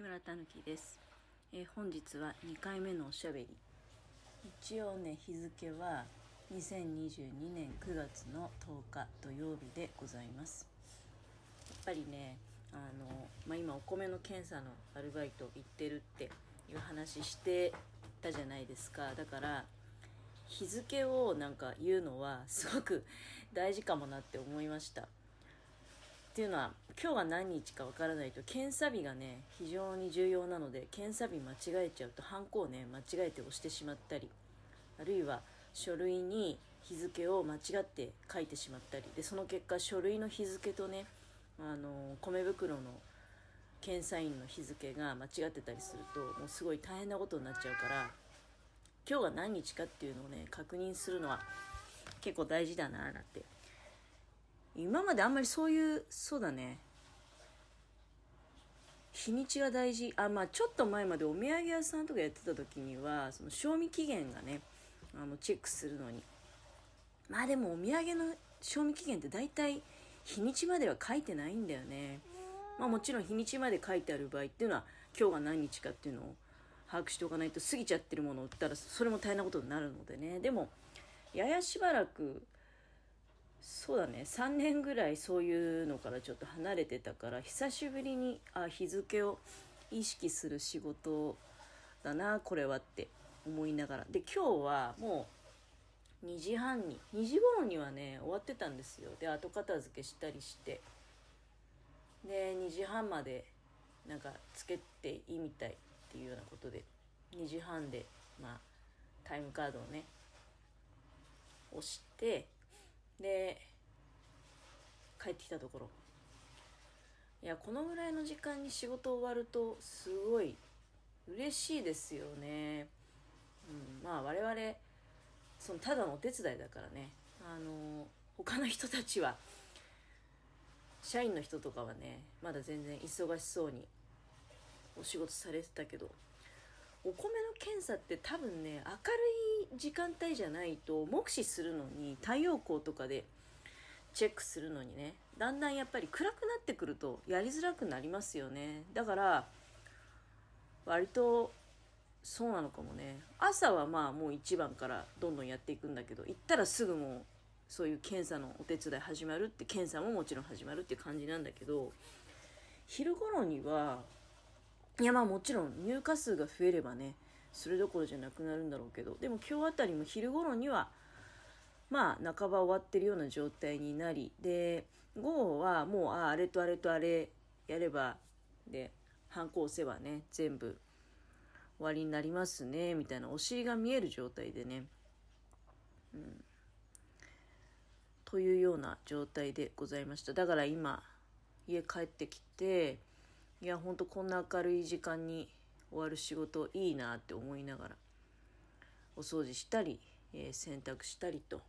木村たぬきです、えー本日は2回目のおしゃべり。一応ね日付は2022年9月の10日土曜日でございます。やっぱりねあの、まあ、今お米の検査のアルバイト行ってるっていう話してたじゃないですか。だから日付をなんか言うのはすごく大事かもなって思いました。っていうのは今日が何日かわからないと検査日がね非常に重要なので検査日間違えちゃうとハンコをね間違えて押してしまったりあるいは書類に日付を間違って書いてしまったりでその結果書類の日付とねあの米袋の検査員の日付が間違ってたりするともうすごい大変なことになっちゃうから今日が何日かっていうのをね確認するのは結構大事だななんて今まであんまりそういうそうだね。日にちが大事。あまあちょっと前までお土産屋さんとかやってた時にはその賞味期限がねあのチェックするのに。まあでもお土産の賞味期限って大体日にちまでは書いてないんだよね。まあもちろん日にちまで書いてある場合っていうのは今日が何日かっていうのを把握しておかないと過ぎちゃってるものを売ったらそれも大変なことになるのでね。でもややしばらくそうだね。3年ぐらいそういうのからちょっと離れてたから久しぶりにあ日付を意識する仕事だなこれはって思いながら。で今日はもう2時半に2時頃にはね終わってたんですよ。で後片付けしたりして。で2時半までなんかつけていいみたいっていうようなことで。2時半でまあタイムカードをね押してで帰ってきたところ。いやこのぐらいの時間に仕事終わるとすごい嬉しいですよね、うん、まあ我々そのただのお手伝いだからね。あの他の人たちは社員の人とかはねまだ全然忙しそうにお仕事されてたけどお米の検査って多分ね明るい時間帯じゃないと目視するのに太陽光とかでチェックするのにねだんだんやっぱり暗くなってくるとやりづらくなりますよね。だから割とそうなのかもね。朝はまあもう1番からどんどんやっていくんだけど行ったらすぐもうそういう検査のお手伝い始まるって検査ももちろん始まるって感じなんだけど昼頃にはいやまあもちろん入荷数が増えればねそれどころじゃなくなるんだろうけど。でも今日あたりも昼頃にはまあ半ば終わってるような状態になりで午後はもうああれとあれとあれやればで反抗せばね全部終わりになりますねみたいなお尻が見える状態でね、うん、というような状態でございました。だから今家帰ってきていやほんとこんな明るい時間に終わる仕事いいなって思いながらお掃除したり、えー洗濯したりと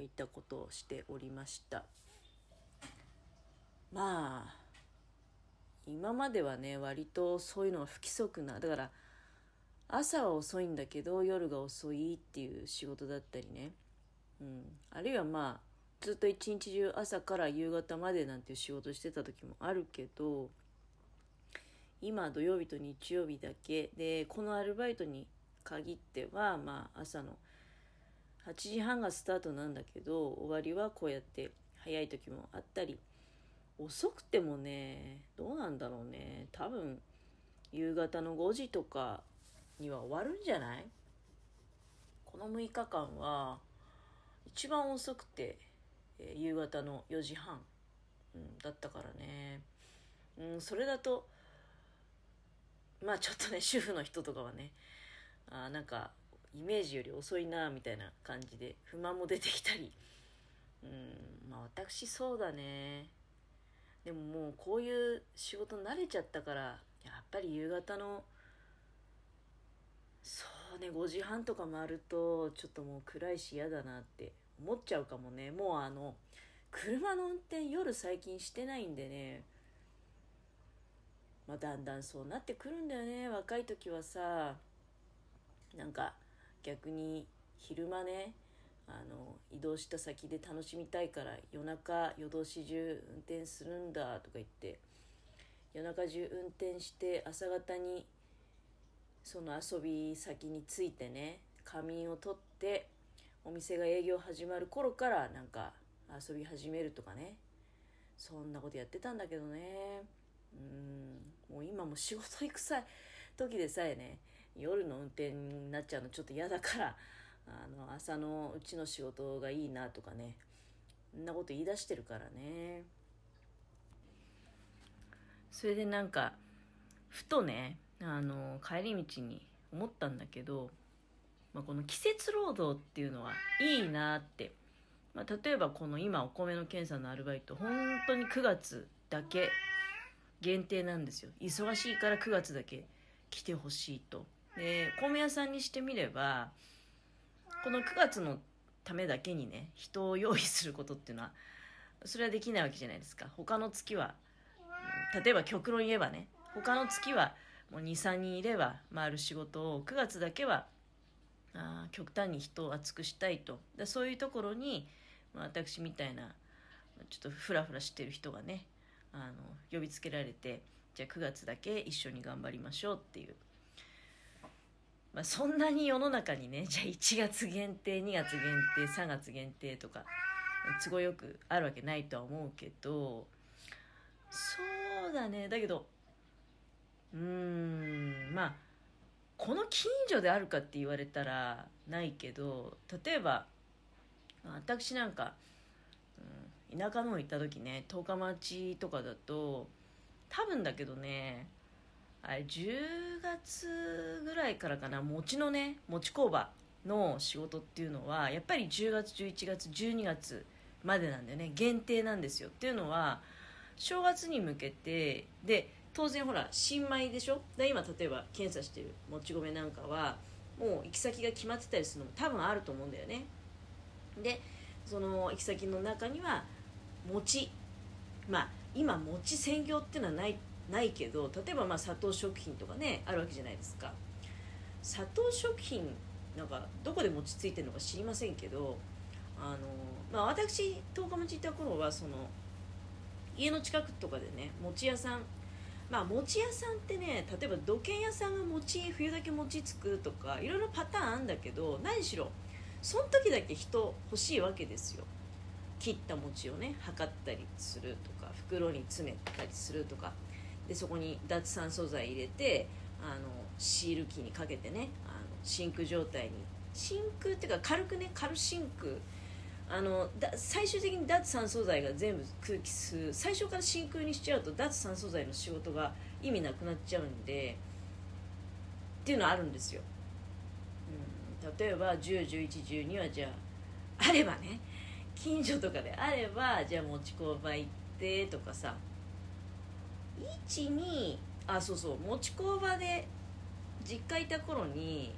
いったことをしておりました。まあ今まではね割とそういうのが不規則なだから朝は遅いんだけど夜が遅いっていう仕事だったりね、うん、あるいはまあずっと一日中朝から夕方までなんていう仕事してた時もあるけど今土曜日と日曜日だけ。でこのアルバイトに限ってはまあ朝の8時半がスタートなんだけど終わりはこうやって早い時もあったり。遅くてもねどうなんだろうね。多分夕方の5時とかには終わるんじゃない？この6日間は一番遅くて、えー夕方の4時半、うん、だったからね、うん、それだとまあちょっとね主婦の人とかはねあなんかイメージより遅いなみたいな感じで不満も出てきたり。うんまあ私そうだね。でももうこういう仕事慣れちゃったからやっぱり夕方のそうね5時半とか回るとちょっともう暗いし嫌だなって思っちゃうかもね。もうあの車の運転夜最近してないんでね。まあだんだんそうなってくるんだよね。若い時はさなんか逆に昼間ねあの移動した先で楽しみたいから夜中夜通し中運転するんだとか言って夜中中運転して朝方にその遊び先に着いてね仮眠を取ってお店が営業始まる頃からなんか遊び始めるとかね。そんなことやってたんだけどね。今も仕事行くさ時でさえね夜の運転になっちゃうのちょっと嫌だからあの朝のうちの仕事がいいなとかねそんなこと言い出してるからね。それでなんかふとねあの帰り道に思ったんだけど、まあ、この季節労働っていうのはいいなって、まあ、例えばこの今お米の検査のアルバイト本当に9月だけ限定なんですよ。忙しいから9月だけ来てほしいと。で米屋さんにしてみればこの9月のためだけにね人を用意することっていうのはそれはできないわけじゃないですか。他の月は例えば極論言えばね他の月はもう23人いれば回る仕事を9月だけはあ極端に人を厚くしたいと。でそういうところに、まあ、私みたいなちょっとフラフラしてる人がねあの呼びつけられてじゃあ9月だけ一緒に頑張りましょうっていう、まあ、そんなに世の中にねじゃあ1月限定2月限定3月限定とか都合よくあるわけないとは思うけどそうだね。だけどうーんまあこの近所であるかって言われたらないけど例えば私なんか、田舎の方行った時ね十日町とかだと多分だけどねあれ10月ぐらいからかな餅のね餅工場の仕事っていうのはやっぱり10月11月12月までなんだよね限定なんですよ。っていうのは正月に向けてで当然ほら新米でしょ？で今例えば検査してるもち米なんかはもう行き先が決まってたりするのも多分あると思うんだよね。でその行き先の中には餅。まあ今餅専業っていうのはないないけど例えばまあ砂糖食品とかねあるわけじゃないですか。砂糖食品なんかどこで餅ついてるのか知りませんけどあの、まあ、私十日町行った頃はその家の近くとかでね餅屋さん。まあ餅屋さんってね例えば土建屋さんが餅冬だけ餅つくとかいろいろパターンあんだけど何しろその時だけ人欲しいわけですよ。切った餅をね測ったりするとか袋に詰めたりするとか。でそこに脱酸素剤入れてあのシール機にかけてねあの真空状態に。真空っていうか軽くね軽真空あのだ最終的に脱酸素剤が全部空気吸う。最初から真空にしちゃうと脱酸素剤の仕事が意味なくなっちゃうんでっていうのはあるんですよ、うん、例えば101112はじゃああればね近所とかであればじゃあ持ち工場行ってとかさ。12あそうそう。持ち工場で実家いた頃に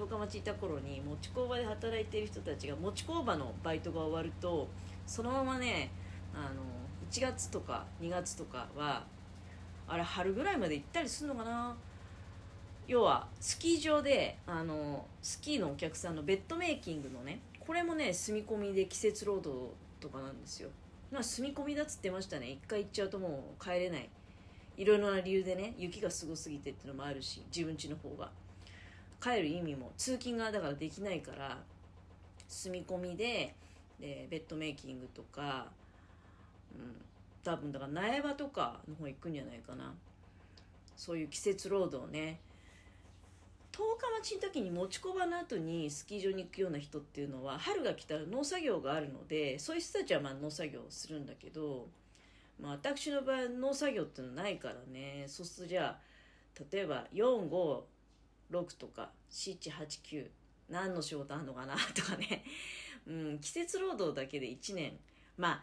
十日町いた頃に餅工場で働いている人たちが餅工場のバイトが終わるとそのままねあの1月とか2月とかはあれ春ぐらいまで行ったりするのかな要はスキー場であのスキーのお客さんのベッドメイキングのねこれもね住み込みで季節労働とかなんですよ。な住み込みだっつってましたね。一回行っちゃうともう帰れない。いろいろな理由でね雪がすごすぎてっていうのもあるし自分家の方が。帰る意味も通勤がだからできないから住み込みででベッドメイキングとか、うん、多分だから苗場とかの方行くんじゃないかな。そういう季節労働ね十日町の時に持ち込まの後にスキー場に行くような人っていうのは春が来たら農作業があるのでそういう人たちはまあ農作業をするんだけど、まあ、私の場合農作業っていうのはないからね。そうするとじゃあ例えば45 6とか789何の仕事あんのかな？とかね、うん、季節労働だけで1年。まあ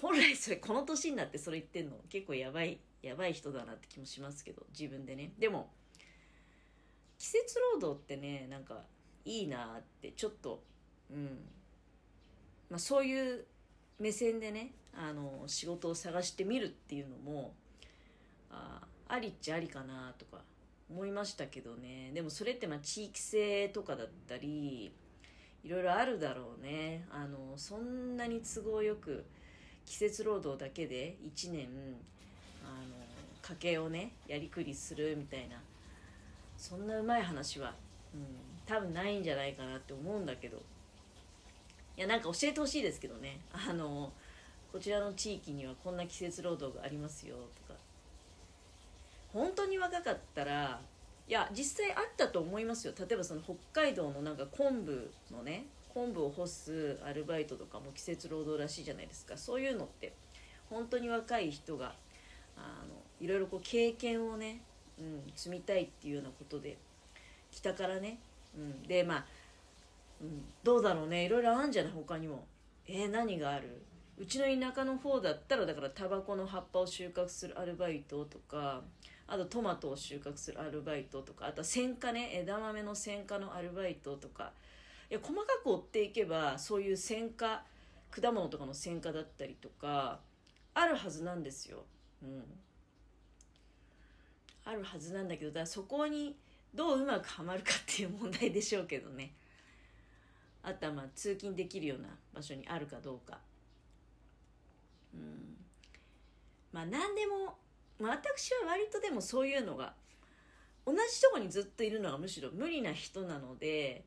本来それこの年になってそれ言ってんの結構やばいやばい人だなって気もしますけど自分でね。でも季節労働ってねなんかいいなってちょっとうん。まあそういう目線でねあの仕事を探してみるっていうのもあありっちゃありかなとか思いましたけどね。でもそれってまあ地域性とかだったりいろいろあるだろうね。あのそんなに都合よく季節労働だけで1年あの家計をねやりくりするみたいなそんなうまい話は、うん、多分ないんじゃないかなって思うんだけど。いやなんか教えてほしいですけどね。あのこちらの地域にはこんな季節労働がありますよとか。本当に若かったらいや実際あったと思いますよ。例えばその北海道のなんか昆布のね昆布を干すアルバイトとかも季節労働らしいじゃないですか。そういうのって本当に若い人があのいろいろこう経験をね、うん、積みたいっていうようなことで北からね、うん、でまあ、うん、どうだろうね。いろいろあるんじゃない？他にも。えー、何がある？うちの田舎の方だったらだからタバコの葉っぱを収穫するアルバイトとかあとトマトを収穫するアルバイトとかあとは選果ね。枝豆の選果のアルバイトとか。いや細かく追っていけばそういう選果果物とかの選果だったりとかあるはずなんですよ。うん、あるはずなんだけどだそこにどううまくはまるかっていう問題でしょうけどね。あとはまあ通勤できるような場所にあるかどうか。うん。まあ何でも、私は割とでもそういうのが同じとこにずっといるのがむしろ無理な人なので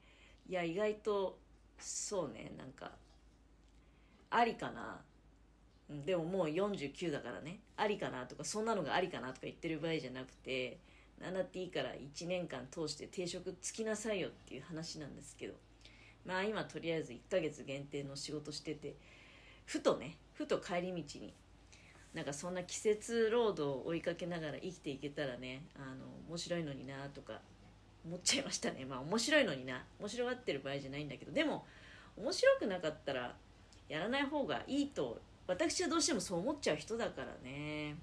いや意外とそうねなんかありかな。でももう49だからね。ありかなとかそんなのがありかなとか言ってる場合じゃなくて何だっていいから1年間通して定職つきなさいよっていう話なんですけど。まあ今とりあえず1ヶ月限定の仕事しててふとねふと帰り道になんかそんな季節労働を追いかけながら生きていけたらねあの面白いのになとか思っちゃいましたね。まあ面白いのにな面白がってる場合じゃないんだけどでも面白くなかったらやらない方がいいと私はどうしてもそう思っちゃう人だからね。